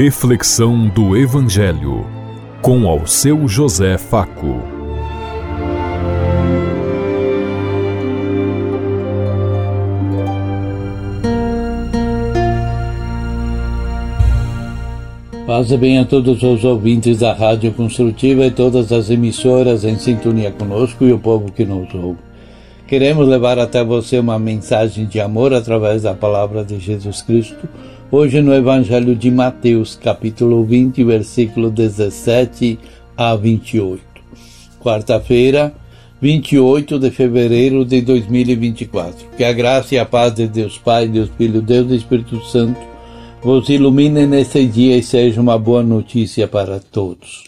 Reflexão do Evangelho com ao seu José Faco. Paz bem a todos os ouvintes da Rádio Construtiva e todas as emissoras em sintonia conosco e o povo que nos ouve. Queremos levar até você uma mensagem de amor através da palavra de Jesus Cristo, hoje no Evangelho de Mateus, capítulo 20, versículo 17 a 28. Quarta-feira, 28 de fevereiro de 2024. Que a graça e a paz de Deus Pai, Deus Filho, Deus e Espírito Santo vos ilumine nesse dia e seja uma boa notícia para todos.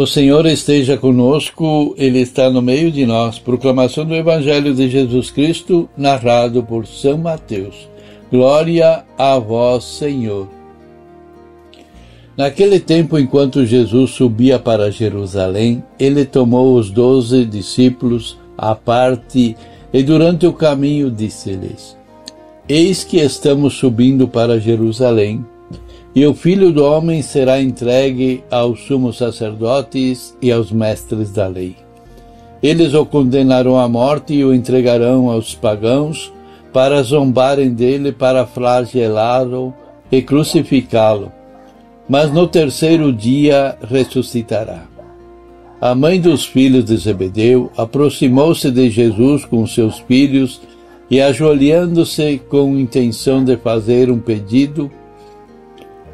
O Senhor esteja conosco, Ele está no meio de nós. Proclamação do Evangelho de Jesus Cristo, narrado por São Mateus. Glória a vós, Senhor. Naquele tempo, enquanto Jesus subia para Jerusalém, ele tomou os doze discípulos à parte e, durante o caminho, disse-lhes: Eis que estamos subindo para Jerusalém e o filho do homem será entregue aos sumos sacerdotes e aos mestres da lei. Eles o condenarão à morte e o entregarão aos pagãos para zombarem dele, para flagelá-lo e crucificá-lo. Mas no terceiro dia ressuscitará. A mãe dos filhos de Zebedeu aproximou-se de Jesus com seus filhos e, ajoelhando-se com intenção de fazer um pedido,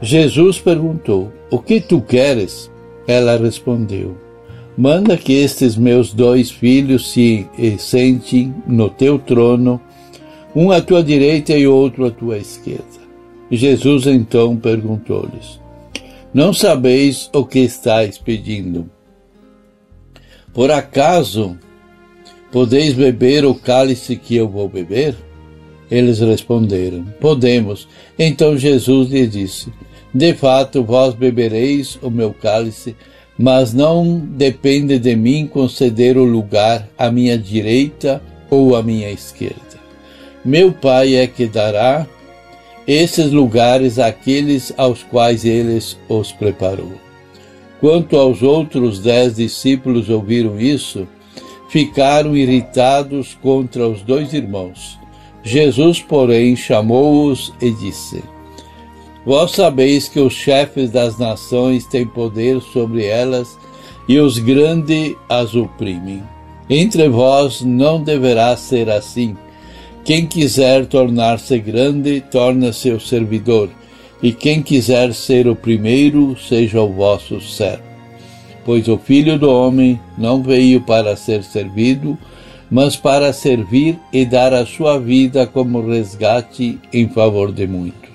Jesus perguntou: O que tu queres? Ela respondeu: Manda que estes meus dois filhos se sentem no teu trono, um à tua direita e outro à tua esquerda. Jesus então perguntou-lhes: Não sabeis o que estáis pedindo? Por acaso podeis beber o cálice que eu vou beber? Eles responderam: Podemos. Então Jesus lhe disse: De fato, vós bebereis o meu cálice, mas não depende de mim conceder o lugar à minha direita ou à minha esquerda. Meu Pai é que dará esses lugares àqueles aos quais ele os preparou. Quanto aos outros dez discípulos ouviram isso, ficaram irritados contra os dois irmãos. Jesus, porém, chamou-os e disse: Vós sabeis que os chefes das nações têm poder sobre elas e os grandes as oprimem. Entre vós não deverá ser assim. Quem quiser tornar-se grande, torna-se o servidor, e quem quiser ser o primeiro, seja o vosso servo. Pois o Filho do Homem não veio para ser servido, mas para servir e dar a sua vida como resgate em favor de muitos.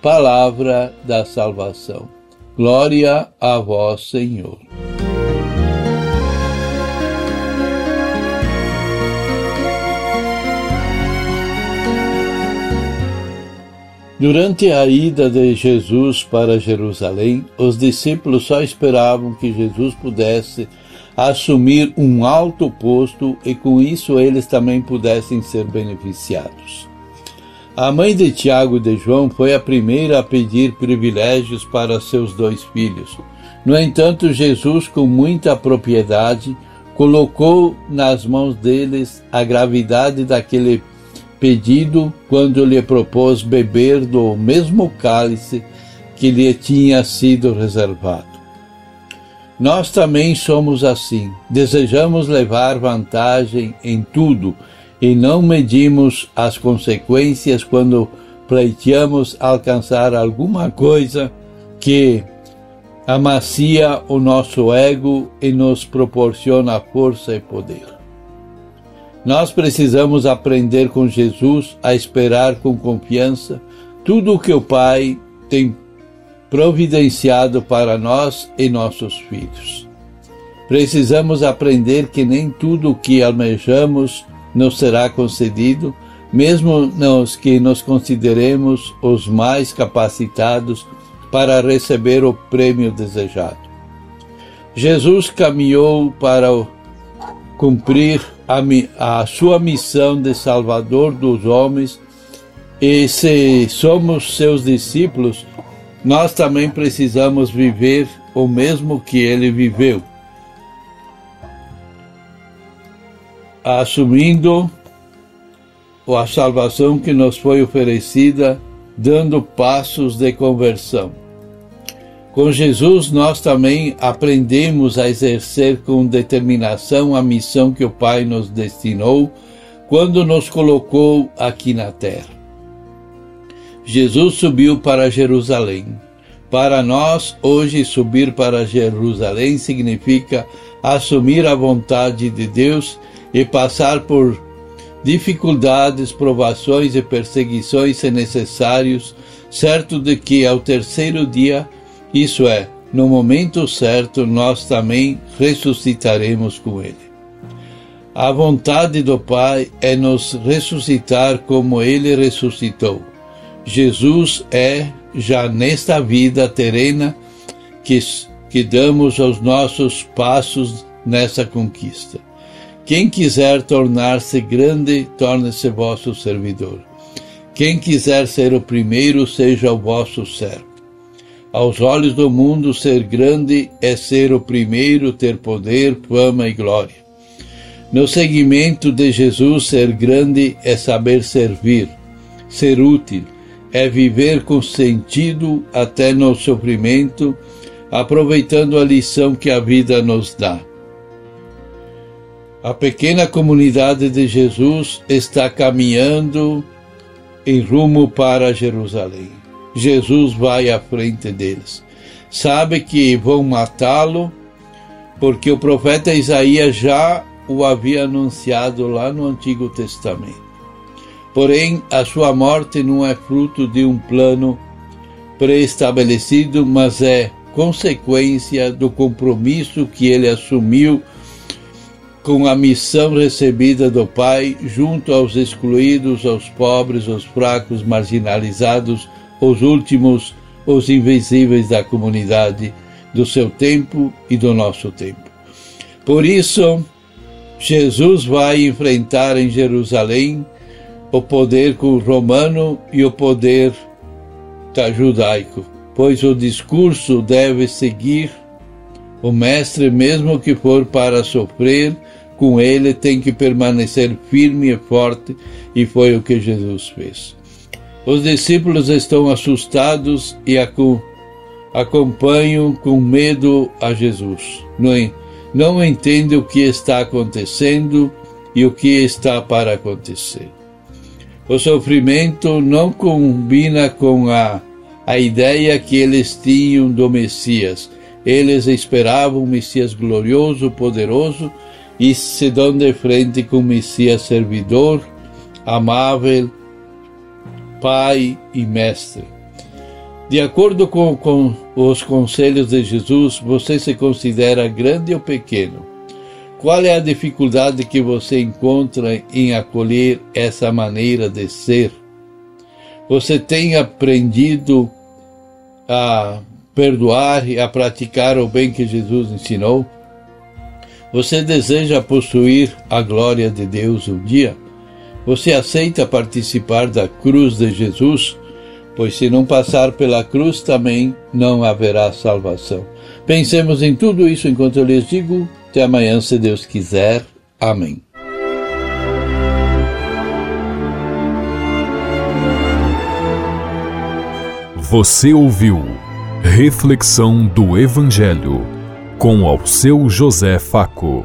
Palavra da salvação. Glória a vós, Senhor. Durante a ida de Jesus para Jerusalém, os discípulos só esperavam que Jesus pudesse assumir um alto posto e com isso eles também pudessem ser beneficiados. A mãe de Tiago e de João foi a primeira a pedir privilégios para seus dois filhos. No entanto, Jesus, com muita propriedade, colocou nas mãos deles a gravidade daquele pedido quando lhe propôs beber do mesmo cálice que lhe tinha sido reservado. Nós também somos assim. Desejamos levar vantagem em tudo e não medimos as consequências quando pleiteamos alcançar alguma coisa que amacia o nosso ego e nos proporciona força e poder. Nós precisamos aprender com Jesus a esperar com confiança tudo o que o Pai tem providenciado para nós e nossos filhos. Precisamos aprender que nem tudo o que almejamos nos será concedido, mesmo nos que nos consideremos os mais capacitados para receber o prêmio desejado. Jesus caminhou para cumprir a, a sua missão de Salvador dos homens. E se somos seus discípulos, nós também precisamos viver o mesmo que ele viveu. Assumindo a salvação que nos foi oferecida, dando passos de conversão. Com Jesus, nós também aprendemos a exercer com determinação a missão que o Pai nos destinou quando nos colocou aqui na terra. Jesus subiu para Jerusalém. Para nós, hoje, subir para Jerusalém significa assumir a vontade de Deus e passar por dificuldades, provações e perseguições se necessários, certo de que ao terceiro dia, isso é, no momento certo, nós também ressuscitaremos com Ele. A vontade do Pai é nos ressuscitar como Ele ressuscitou. Jesus é, já nesta vida terrena, que, que damos aos nossos passos nessa conquista. Quem quiser tornar-se grande, torne-se vosso servidor. Quem quiser ser o primeiro, seja o vosso servo. Aos olhos do mundo, ser grande é ser o primeiro, ter poder, fama e glória. No seguimento de Jesus, ser grande é saber servir, ser útil, é viver com sentido até no sofrimento, aproveitando a lição que a vida nos dá. A pequena comunidade de Jesus está caminhando em rumo para Jerusalém. Jesus vai à frente deles. Sabe que vão matá-lo, porque o profeta Isaías já o havia anunciado lá no Antigo Testamento. Porém, a sua morte não é fruto de um plano pré-estabelecido, mas é consequência do compromisso que ele assumiu com a missão recebida do Pai junto aos excluídos, aos pobres, aos fracos, marginalizados, os últimos, os invisíveis da comunidade do seu tempo e do nosso tempo. Por isso, Jesus vai enfrentar em Jerusalém o poder romano e o poder judaico, pois o discurso deve seguir o mestre, mesmo que for para sofrer com ele, tem que permanecer firme e forte, e foi o que Jesus fez. Os discípulos estão assustados e acompanham com medo a Jesus. Não, não entendem o que está acontecendo e o que está para acontecer. O sofrimento não combina com a, a ideia que eles tinham do Messias eles esperavam um Messias glorioso, poderoso, e se dão de frente com um Messias servidor, amável, Pai e Mestre. De acordo com, com os conselhos de Jesus, você se considera grande ou pequeno? Qual é a dificuldade que você encontra em acolher essa maneira de ser? Você tem aprendido a perdoar e a praticar o bem que Jesus ensinou? Você deseja possuir a glória de Deus um dia? Você aceita participar da cruz de Jesus? Pois se não passar pela cruz também não haverá salvação. Pensemos em tudo isso enquanto eu lhes digo. Até amanhã, se Deus quiser. Amém. Você ouviu Reflexão do Evangelho com ao seu José Faco.